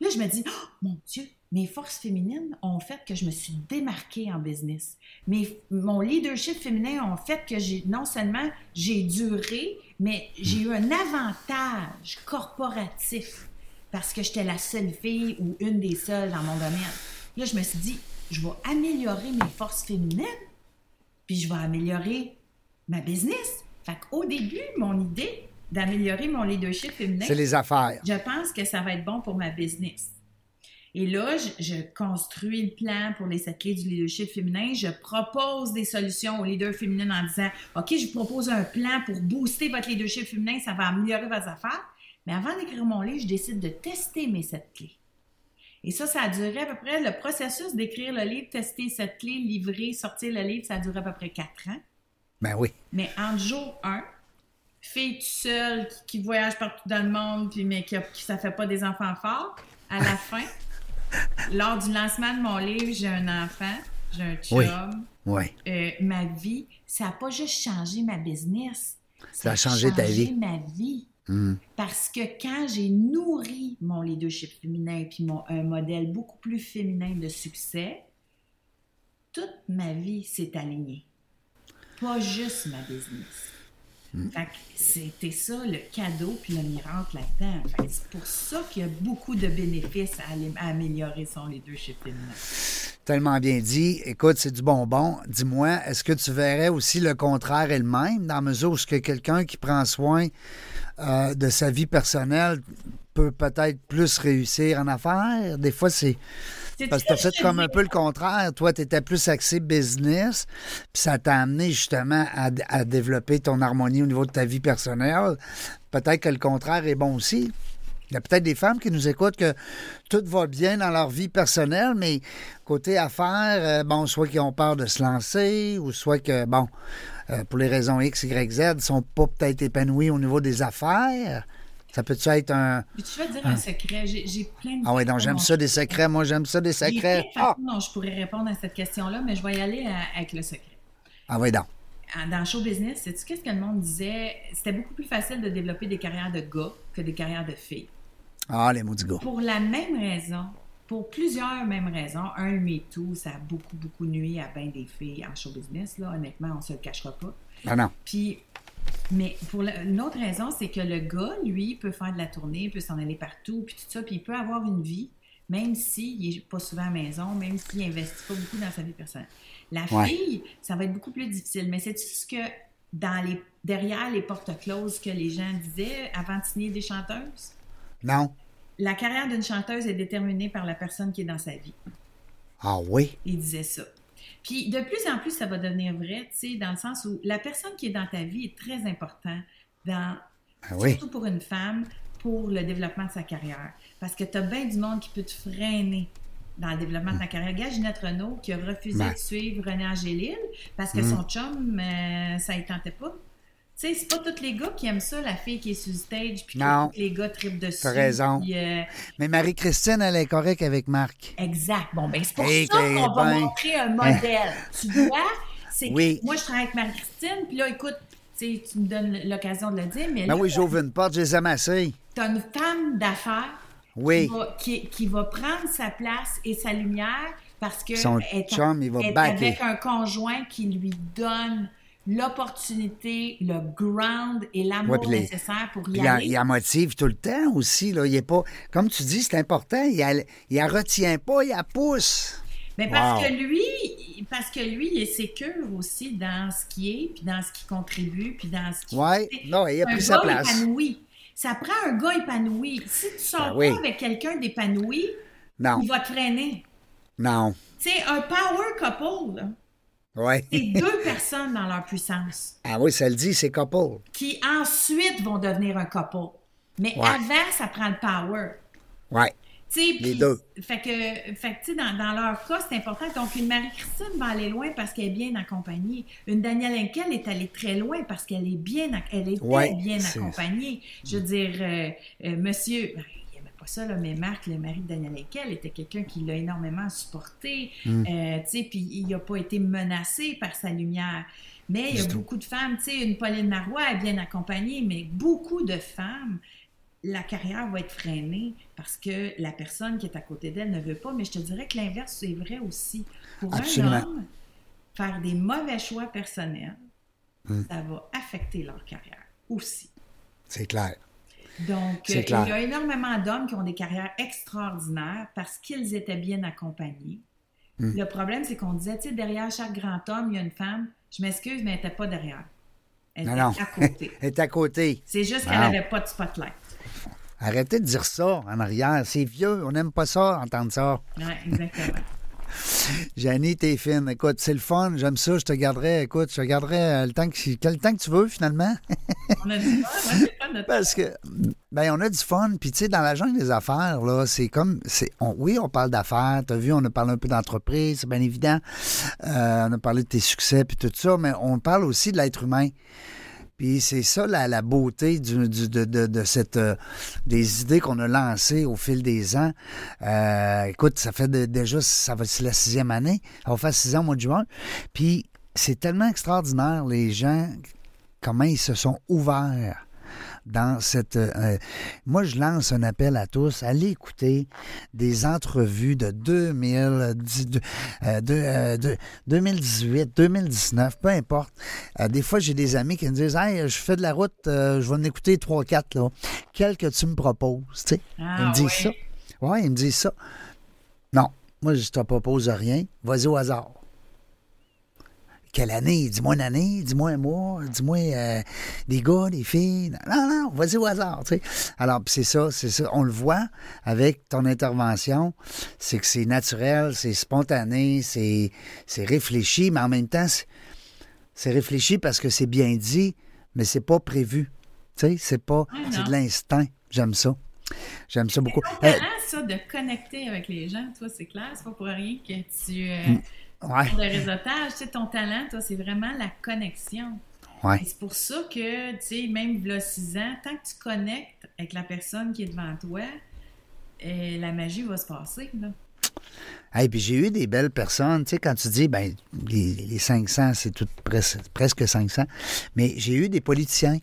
Là, je me dis, oh, mon Dieu, mes forces féminines ont fait que je me suis démarquée en business. Mais mon leadership féminin ont fait que j'ai non seulement j'ai duré, mais j'ai eu un avantage corporatif parce que j'étais la seule fille ou une des seules dans mon domaine. Là, je me suis dit, je vais améliorer mes forces féminines, puis je vais améliorer ma business. Fait qu'au début, mon idée d'améliorer mon leadership féminin, c'est les affaires. Je pense que ça va être bon pour ma business. Et là, je, construis le plan pour les sept clés du leadership féminin. Je propose des solutions aux leaders féminines en disant OK, je vous propose un plan pour booster votre leadership féminin, ça va améliorer vos affaires. Mais avant d'écrire mon livre, je décide de tester mes sept clés. Et ça, ça a duré à peu près, le processus d'écrire le livre, tester cette clé, livrer, sortir le livre, ça a duré à peu près quatre ans. Ben oui. Mais en jour 1, fille toute seule qui, voyage partout dans le monde, puis mais qui, qui ça fait pas des enfants forts, à la fin, lors du lancement de mon livre, j'ai un enfant, j'ai un chum. Oui. Euh, ma vie, ça n'a pas juste changé ma business. Ça, a changé, ta vie. ma vie. Hmm. Parce que quand j'ai nourri mon leadership féminin puis mon, un modèle beaucoup plus féminin de succès, toute ma vie s'est alignée. Pas juste ma business. Hmm. c'était ça le cadeau puis le miracle là-dedans. c'est pour ça qu'il y a beaucoup de bénéfices à, améliorer son leadership féminin. Tellement bien dit. Écoute, c'est du bonbon. Dis-moi, est-ce que tu verrais aussi le contraire elle-même, dans la mesure où ce que quelqu'un qui prend soin euh, de sa vie personnelle peut peut-être plus réussir en affaires? Des fois, c'est. Parce que tu as fait comme un peu le contraire. Toi, tu étais plus axé business, puis ça t'a amené justement à, développer ton harmonie au niveau de ta vie personnelle. Peut-être que le contraire est bon aussi. Il y a peut-être des femmes qui nous écoutent que tout va bien dans leur vie personnelle, mais côté affaires, euh, bon, soit qu'ils ont peur de se lancer, ou soit que, bon, euh, pour les raisons X, Y, Z, ne sont pas peut-être épanouis au niveau des affaires. Ça peut-tu être un. Mais tu vas dire un, secret. J'ai plein de. Ah oui, donc j'aime ça des secrets. Moi, j'aime ça des secrets. Ah! Non, je pourrais répondre à cette question-là, mais je vais y aller euh, avec le secret. Ah oui, donc. Dans le show business, sais-tu qu'est-ce que le monde disait? C'était beaucoup plus facile de développer des carrières de gars que des carrières de filles. Ah, les maudits gars. Pour la même raison, pour plusieurs mêmes raisons. Un, MeToo, ça a beaucoup, beaucoup nuit à bien des filles en show business. Là. Honnêtement, on ne se le cachera pas. Ah non. Puis, mais pour une autre raison, c'est que le gars, lui, peut faire de la tournée, peut s'en aller partout, puis tout ça, puis il peut avoir une vie, même s'il n'est pas souvent à la maison, même s'il n'investit pas beaucoup dans sa vie personnelle. La fille, ça va être beaucoup plus difficile. Mais c'est ce que dans les, derrière les portes closes que les gens disaient avant de signer des chanteuses? Non. La carrière d'une chanteuse est déterminée par la personne qui est dans sa vie. Ah oui? Il disait ça. Puis de plus en plus, ça va devenir vrai, tu sais, dans le sens où la personne qui est dans ta vie est très importante, dans, ah oui. surtout pour une femme, pour le développement de sa carrière. Parce que tu as bien du monde qui peut te freiner dans le développement de ta carrière. Gage Ginette Renault qui a refusé de suivre René Angélil parce que mm. son chum, euh, ça ne tentait pas. Tu sais, c'est pas tous les gars qui aiment ça, la fille qui est sur le stage, puis que tous les gars tripent dessus. T'as raison. Euh, Mais Marie-Christine, elle est correcte avec Marc. Exact. Bon, ben c'est pour ça qu'on va montrer un modèle. tu vois? C'est oui. moi, je travaille avec Marie-Christine, puis là, écoute, tu me donnes l'occasion de le dire, mais ben oui, j'ouvre une porte, je les. T'as une femme d'affaires oui. qui, qui, va prendre sa place et sa lumière parce que Son chum, il va est avec un conjoint qui lui donne l'opportunité, le ground et l'amour nécessaire pour y aller. Il, la motive tout le temps aussi. Là. Il est pas, comme tu dis, c'est important. Il ne la retient pas, il la pousse. Mais parce que lui, parce que lui, il est sécure aussi dans ce qui est, puis dans ce qui contribue, puis dans ce qui. Oui, non, il a pris sa place. Épanoui. Ça prend un gars épanoui. Si tu sors ben pas avec quelqu'un d'épanoui, il va te freiner. Non. Tu sais, un power couple, là, Ouais. C'est deux personnes dans leur puissance Ah oui, ça le dit, c'est couple. qui ensuite vont devenir un couple. Mais Ouais. avant, ça prend le power. Ouais. Tu sais, Les deux. Fait que, fait que, dans, dans leur cas, c'est important. Donc, une Marie-Christine va aller loin parce qu'elle est bien accompagnée. Une Danielle Henkel est allée très loin parce qu'elle est bien, elle était Ouais, bien accompagnée. Je veux dire, euh, euh, monsieur, ben, pas ça, là, mais Marc, le mari de Danielle Henkel, était quelqu'un qui l'a énormément supporté. Mm. euh, tu sais, puis il n'a pas été menacé par sa lumière. Mais il y a tout. beaucoup de femmes, tu sais, une Pauline Marois est bien accompagnée, mais beaucoup de femmes la carrière va être freinée parce que la personne qui est à côté d'elle ne veut pas. Mais je te dirais que l'inverse, c'est vrai aussi. Pour Absolument. un homme, faire des mauvais choix personnels, Hmm. ça va affecter leur carrière aussi. C'est clair. Donc, euh, il y a énormément d'hommes qui ont des carrières extraordinaires parce qu'ils étaient bien accompagnés. Hmm. Le problème, c'est qu'on disait, tu sais, derrière chaque grand homme, il y a une femme. Je m'excuse, mais elle n'était pas derrière. Elle Non, était non. à côté. Elle est à côté. C'est juste qu'elle n'avait pas de spotlight. Arrêtez de dire ça en arrière. C'est vieux. On n'aime pas ça, entendre ça. Oui, exactement. Janie, t'es fine. Écoute, c'est le fun. J'aime ça. Je te garderai. Écoute, je te garderai euh, le temps que, quel temps que tu veux, finalement. On a ouais, c'est pas notre Parce que, ben, on a du fun. Puis, tu sais, dans la jungle des affaires, là, c'est comme. c'est on- Oui, on parle d'affaires. Tu as vu, on a parlé un peu d'entreprise, c'est bien évident. Euh, on a parlé de tes succès, puis tout ça. Mais on parle aussi de l'être humain. Puis c'est ça la, beauté de, cette euh, des idées qu'on a lancées au fil des ans. Euh, écoute, ça fait déjà ça va la sixième année. Ça va faire six ans au mois de juin. Puis c'est tellement extraordinaire les gens comment ils se sont ouverts dans cette. euh, moi, je lance un appel à tous. Allez écouter des entrevues de 2010, de- euh, de- euh, de- 2018, 2019, peu importe. Euh, des fois, j'ai des amis qui me disent Hey, je fais de la route, euh, je vais en écouter 3-4, là. Quel que tu me proposes, tu sais. Ah, ils me disent ouais. ça. Oui, ils me disent ça. Non, moi, je te propose rien. Vas-y au hasard. Quelle année? Dis-moi une année, dis-moi un mois, dis-moi euh, des gars, des filles. Non, non, vas-y au hasard. Tu sais. Alors, c'est ça, c'est ça. On le voit avec ton intervention. C'est que c'est naturel, c'est spontané, c'est, c'est réfléchi, mais en même temps, c'est, c'est réfléchi parce que c'est bien dit, mais c'est pas prévu. Tu sais, c'est pas. Ouais, c'est de l'instinct. J'aime ça. J'aime ça beaucoup. Ton Euh, talent, ça, de connecter avec les gens, toi, c'est clair. C'est pas pour rien que tu. Euh, Mm. Ouais, pour le réseautage, tu sais, ton talent, toi, c'est vraiment la connexion. ouais. C'est pour ça que, tu sais, même là, 6 ans, tant que tu connectes avec la personne qui est devant toi, euh, la magie va se passer, là. Hey, puis j'ai eu des belles personnes, tu sais, quand tu dis, ben, les, les 500, c'est tout presque, presque 500, mais j'ai eu des politiciens,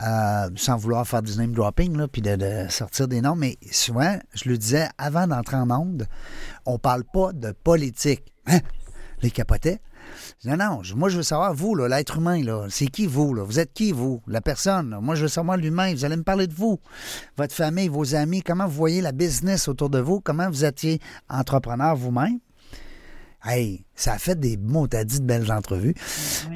euh, sans vouloir faire du name dropping, là, puis de, sortir des noms, mais souvent, je le disais, avant d'entrer en monde, on parle pas de politique. Hein? Les dis, Non, non, moi je veux savoir, vous, l'être humain, c'est qui vous, là? Vous êtes qui, vous? La personne? Moi, je veux savoir l'humain. Vous allez me parler de vous, votre famille, vos amis, comment vous voyez la business autour de vous, comment vous étiez entrepreneur vous-même? Hey, ça a fait des mots, t'as dit de belles entrevues.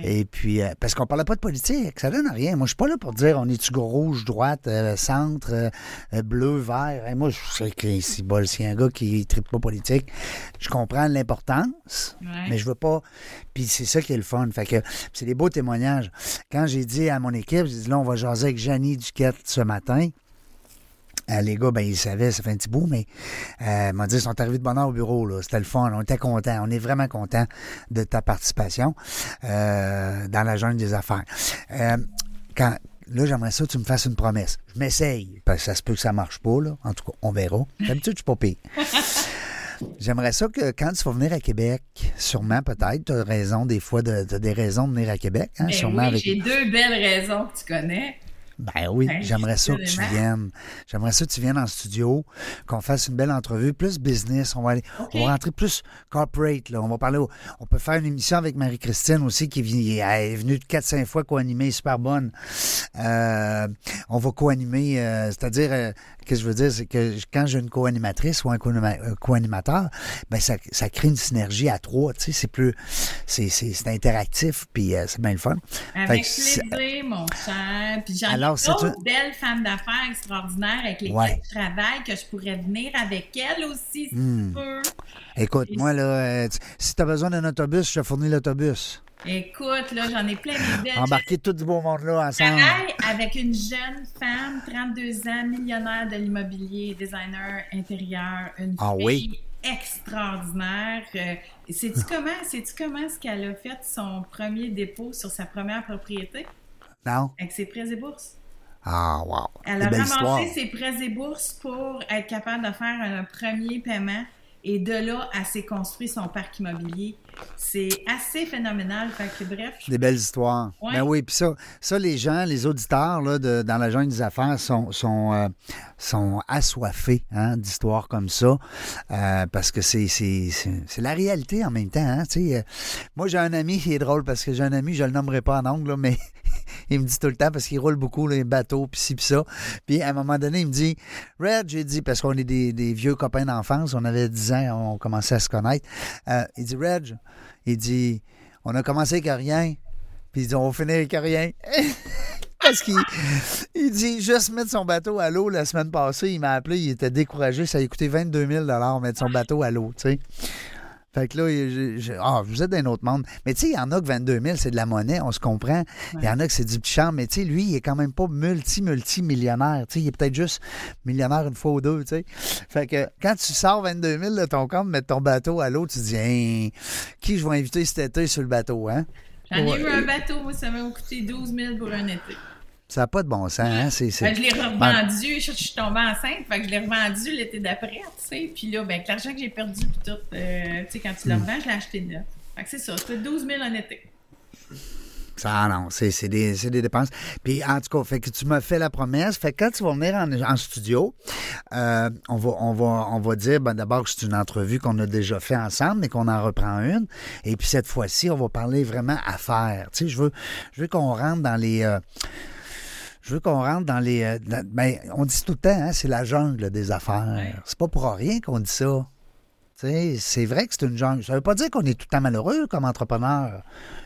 Et puis, euh, parce qu'on parlait pas de politique, ça donne rien. Moi, je suis pas là pour dire on est-tu rouge, droite, euh, centre, euh, bleu, vert. Moi, je sais que si bol, a un gars qui ne tripe pas politique, je comprends l'importance, mais je veux pas. Puis c'est ça qui est le fun. Fait que c'est des beaux témoignages. Quand j'ai dit à mon équipe, j'ai dit là, on va jaser avec Janie Duquette ce matin. Euh, les gars, ben, ils savaient, ça fait un petit bout, mais euh, ils m'ont dit, ils sont arrivés de bonne heure au bureau. là. C'était le fun. On était contents. On est vraiment contents de ta participation euh, dans la jungle des affaires. Euh, quand, là, j'aimerais ça que tu me fasses une promesse. Je m'essaye, parce que ça se peut que ça marche pas. Là. En tout cas, on verra. D'habitude, je suis pas pire. J'aimerais ça que quand tu vas venir à Québec, sûrement peut-être, tu as raison des fois, de, t'as des raisons de venir à Québec, hein, Ben sûrement oui, avec j'ai deux belles raisons que tu connais. Ben oui, Ben, j'aimerais ça que tu viennes. J'aimerais ça que tu viennes en studio, qu'on fasse une belle entrevue, plus business. On va aller, on va rentrer plus corporate. Là. On va parler. on peut faire une émission avec Marie-Christine aussi, qui est venue 4-5 fois co-animer, super bonne. Euh, on va co-animer, euh, c'est-à-dire euh, que je veux dire, c'est que quand j'ai une co-animatrice ou un co-animateur, ben ça, ça, crée une synergie à trois. Tu sais, c'est plus, c'est, c'est, interactif, puis euh, c'est bien le fun. Avec plaisir, mon cher. Puis j'en ai d'autres belles femmes d'affaires extraordinaires avec lesquelles je travaille, que je pourrais venir avec elles aussi, si tu hmm. peux. Écoute, moi, là, euh, si tu as besoin d'un autobus, je te fournis l'autobus. Écoute, là, j'en ai plein de Embarquer tout du beau monde-là ensemble. Pareil, avec une jeune femme, 32 ans, millionnaire de l'immobilier, designer intérieur, une ah, fille extraordinaire. Euh, sais-tu comment, sais-tu comment ce qu'elle a fait son premier dépôt sur sa première propriété? Non. Avec ses prêts et bourses. Ah, wow. Elle a ramassé ses prêts et bourses pour être capable de faire un premier paiement et de là, elle s'est construit son parc immobilier. C'est assez phénoménal. Fait que, bref. Des belles histoires. Ben oui, puis ça, ça, les gens, les auditeurs là, de, dans la jungle des affaires sont, sont, euh, sont assoiffés hein, d'histoires comme ça. Euh, parce que c'est, c'est, la réalité en même temps. Hein, euh, moi, j'ai un ami qui est drôle parce que j'ai un ami, je ne le nommerai pas en ongle, mais il me dit tout le temps parce qu'il roule beaucoup les bateaux, puis ci, puis ça. Puis à un moment donné, il me dit Red, j'ai dit, parce qu'on est des, vieux copains d'enfance, on avait 10 ans, on commençait à se connaître. Il dit Reg, il dit On a commencé avec rien, puis il dit On va finir avec rien. Parce qu'il il dit juste mettre son bateau à l'eau la semaine passée, il m'a appelé, il était découragé, ça a coûté 22 000 mettre son bateau à l'eau, tu sais. Fait que là, ah, vous êtes d'un autre monde. Mais tu sais, il y en a que 22 000, c'est de la monnaie, on se comprend. Il y en a que c'est du petit charme. Mais tu sais, lui, il est quand même pas multi-multi-millionnaire. Tu sais, il est peut-être juste millionnaire une fois ou deux, tu sais. Fait que quand tu sors 22 000 de ton compte, mettre ton bateau à l'eau, tu te dis, hein, qui je vais inviter cet été sur le bateau, hein? J'en ai eu un bateau, moi, ça m'a coûté 12 000 pour un été. Ça n'a pas de bon sens, hein? C'est, ben, je l'ai revendu, je, suis tombée enceinte, fait que je l'ai revendu l'été d'après, tu sais. Puis là, ben, avec l'argent que j'ai perdu, puis tout, euh, tu sais, quand tu le hmm. revends, je l'ai acheté neuf. Fait que c'est ça, c'était 12 000 en été. Ça, non, c'est des, des, dépenses. Puis, en tout cas, fait que tu m'as fait la promesse. Fait que quand tu vas venir en, studio, euh, on, va, on, va, on va dire ben, d'abord que c'est une entrevue qu'on a déjà fait ensemble, mais qu'on en reprend une. Et puis, cette fois-ci, on va parler vraiment affaires. Tu sais, je veux, je veux qu'on rentre dans les. Euh, je veux qu'on rentre dans les. Euh, ben, on dit tout le temps, hein, c'est la jungle des affaires. C'est pas pour rien qu'on dit ça. C'est vrai que c'est une jungle. Ça veut pas dire qu'on est tout le temps malheureux comme entrepreneur.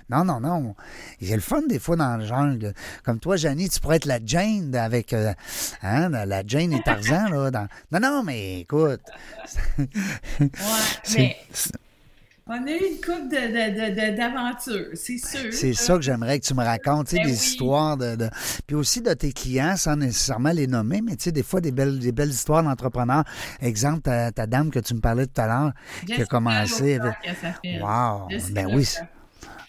Non, non, non. Il y a le fun des fois dans la jungle. Comme toi, Janie, tu pourrais être la Jane avec euh, hein, la Jane et Tarzan. Là, dans... Non, non, mais écoute. ouais, mais on a eu une coupe d'aventures, c'est sûr. C'est ça que j'aimerais que tu me racontes, ben des histoires de, Puis aussi de tes clients, sans nécessairement les nommer, mais tu sais, des fois, des belles, des belles histoires d'entrepreneurs. Exemple, ta, dame que tu me parlais tout à l'heure, qui a commencé... Avec... Wow! Ben oui,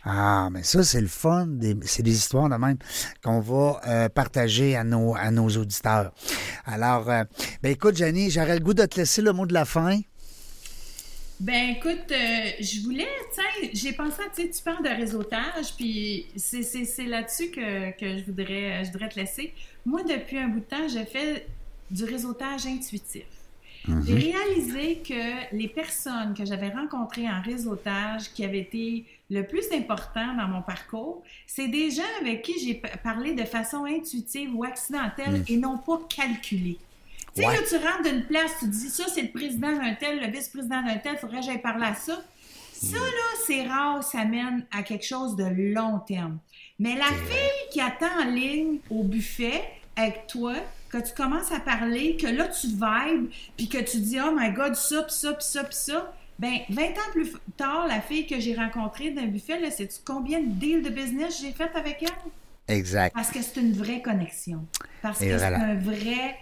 ah, mais ça, c'est le fun. C'est des histoires de même qu'on va euh, partager à nos, à nos auditeurs. Alors, euh, ben écoute, Jenny, j'aurais le goût de te laisser le mot de la fin. Ben écoute, euh, je voulais, sais, j'ai pensé, tu tu parles de réseautage, puis c'est là-dessus que, que, je, voudrais, je voudrais te laisser. Moi, depuis un bout de temps, j'ai fait du réseautage intuitif. Mhm. J'ai réalisé que les personnes que j'avais rencontrées en réseautage qui avaient été le plus important dans mon parcours, c'est des gens avec qui j'ai parlé de façon intuitive ou accidentelle mhm. et non pas calculée. Tu sais, là, tu rentres d'une place, tu dis ça, c'est le président d'un tel, le vice-président d'un tel, il faudrait que j'aille parler à ça. Ça, là, c'est rare, ça mène à quelque chose de long terme. Mais la fille qui attend en ligne au buffet avec toi, que tu commences à parler, que là, tu vibes, puis que tu dis, oh my God, ça, puis ça, puis ça, puis ça, ben 20 ans plus tard, la fille que j'ai rencontrée d'un buffet, là, sais-tu combien de deals de business j'ai fait avec elle? Exact. Parce que c'est une vraie connexion. Parce que c'est un vrai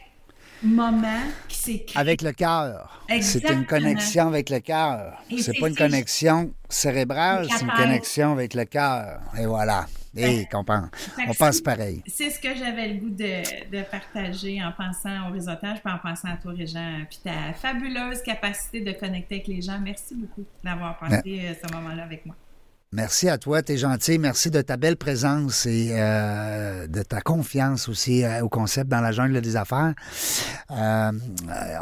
moment qui s'est Avec le cœur. C'est une connexion avec le cœur. C'est pas une connexion cérébrale, c'est une connexion avec le cœur. Et voilà. Et qu'on pense. On pense pareil. C'est ce que j'avais le goût de, partager en pensant au réseautage, puis en pensant à toi, Régent, puis ta fabuleuse capacité de connecter avec les gens. Merci beaucoup d'avoir passé euh, ce moment-là avec moi. Merci à toi, t'es gentil. Merci de ta belle présence et euh, de ta confiance aussi euh, au concept dans la jungle des affaires. Euh,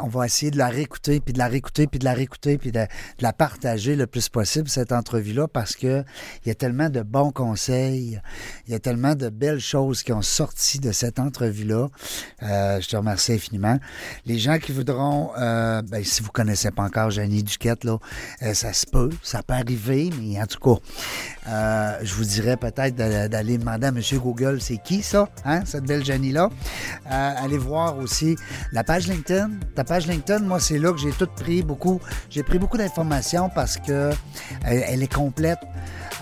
on va essayer de la réécouter, puis de la réécouter, puis de la réécouter, puis de, la partager le plus possible, cette entrevue-là, parce que il y a tellement de bons conseils, il y a tellement de belles choses qui ont sorti de cette entrevue-là. Euh, je te remercie infiniment. Les gens qui voudront, euh, ben, si vous connaissez pas encore Jenny Duquette, là, ça se peut, ça peut arriver, mais en tout cas, euh, je vous dirais peut-être d'aller demander à M. Google, c'est qui ça, hein, cette belle Jenny-là? Euh, allez voir aussi la page LinkedIn. Ta page LinkedIn, moi, c'est là que j'ai tout pris beaucoup. J'ai pris beaucoup d'informations parce que elle est complète.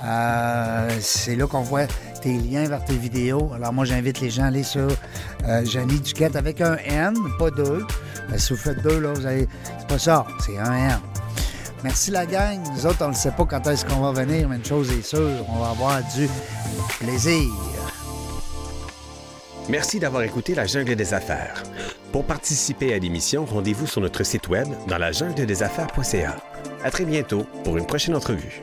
Euh, c'est là qu'on voit tes liens vers tes vidéos. Alors moi, j'invite les gens à aller sur euh, Jenny Duquette avec un N, pas deux. Ben, si vous faites deux, là, vous allez... C'est pas ça, c'est un N. Merci la gang. Nous autres, on ne sait pas quand est-ce qu'on va venir, mais une chose est sûre, on va avoir du plaisir. Merci d'avoir écouté La Jungle des Affaires. Pour participer à l'émission, rendez-vous sur notre site web dans la jungle des affaires.ca. À très bientôt pour une prochaine entrevue.